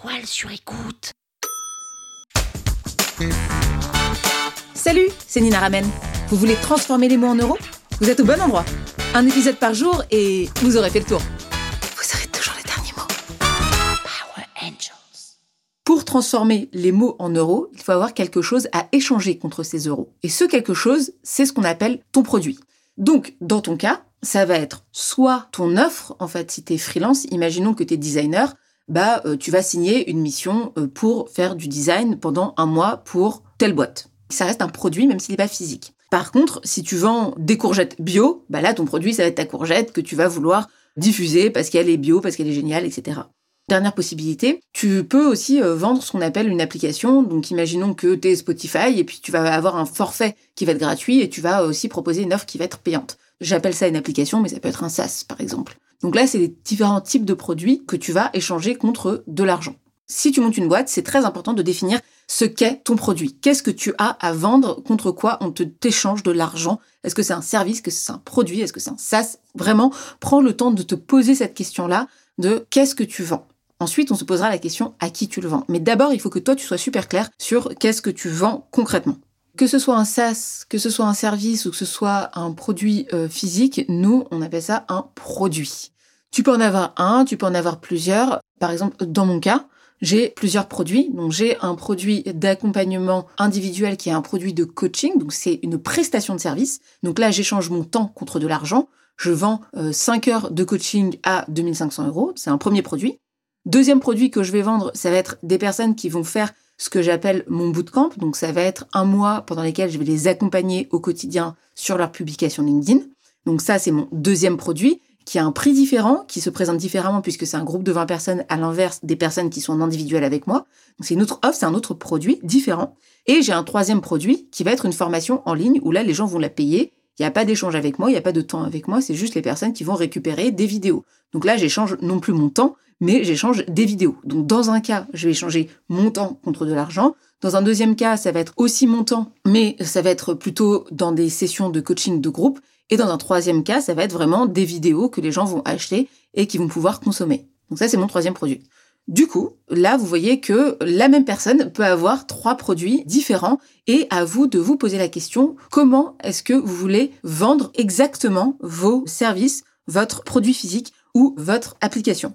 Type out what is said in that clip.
toile sur écoute. Salut, c'est Nina Ramen. Vous voulez transformer les mots en euros? Vous êtes au bon endroit. Un épisode par jour et vous aurez fait le tour. Vous aurez toujours les derniers mots. Power Angels. Pour transformer les mots en euros, il faut avoir quelque chose à échanger contre ces euros. Et ce quelque chose, c'est ce qu'on appelle ton produit. Donc, dans ton cas, ça va être soit ton offre, en fait, si tu es freelance, imaginons que tu es designer, bah, euh, tu vas signer une mission euh, pour faire du design pendant un mois pour telle boîte. Ça reste un produit, même s'il n'est pas physique. Par contre, si tu vends des courgettes bio, bah là, ton produit, ça va être ta courgette que tu vas vouloir diffuser parce qu'elle est bio, parce qu'elle est géniale, etc. Dernière possibilité, tu peux aussi euh, vendre ce qu'on appelle une application. Donc imaginons que tu es Spotify et puis tu vas avoir un forfait qui va être gratuit et tu vas aussi proposer une offre qui va être payante. J'appelle ça une application, mais ça peut être un SaaS par exemple. Donc là, c'est les différents types de produits que tu vas échanger contre de l'argent. Si tu montes une boîte, c'est très important de définir ce qu'est ton produit. Qu'est-ce que tu as à vendre contre quoi on te t'échange de l'argent? Est-ce que c'est un service? Est-ce que c'est un produit? Est-ce que c'est un SaaS? Vraiment, prends le temps de te poser cette question-là de qu'est-ce que tu vends? Ensuite, on se posera la question à qui tu le vends. Mais d'abord, il faut que toi, tu sois super clair sur qu'est-ce que tu vends concrètement. Que ce soit un SaaS, que ce soit un service ou que ce soit un produit euh, physique, nous, on appelle ça un produit. Tu peux en avoir un, tu peux en avoir plusieurs. Par exemple, dans mon cas, j'ai plusieurs produits. Donc j'ai un produit d'accompagnement individuel qui est un produit de coaching. Donc c'est une prestation de service. Donc là, j'échange mon temps contre de l'argent. Je vends 5 euh, heures de coaching à 2500 euros. C'est un premier produit. Deuxième produit que je vais vendre, ça va être des personnes qui vont faire ce que j'appelle mon bootcamp. Donc ça va être un mois pendant lequel je vais les accompagner au quotidien sur leur publication LinkedIn. Donc ça, c'est mon deuxième produit qui a un prix différent, qui se présente différemment puisque c'est un groupe de 20 personnes à l'inverse des personnes qui sont en individuel avec moi. Donc c'est une autre offre, c'est un autre produit différent. Et j'ai un troisième produit qui va être une formation en ligne où là, les gens vont la payer. Il n'y a pas d'échange avec moi, il n'y a pas de temps avec moi, c'est juste les personnes qui vont récupérer des vidéos. Donc là, j'échange non plus mon temps, mais j'échange des vidéos. Donc dans un cas, je vais échanger mon temps contre de l'argent. Dans un deuxième cas, ça va être aussi mon temps, mais ça va être plutôt dans des sessions de coaching de groupe. Et dans un troisième cas, ça va être vraiment des vidéos que les gens vont acheter et qui vont pouvoir consommer. Donc ça, c'est mon troisième produit. Du coup, là, vous voyez que la même personne peut avoir trois produits différents et à vous de vous poser la question, comment est-ce que vous voulez vendre exactement vos services, votre produit physique ou votre application?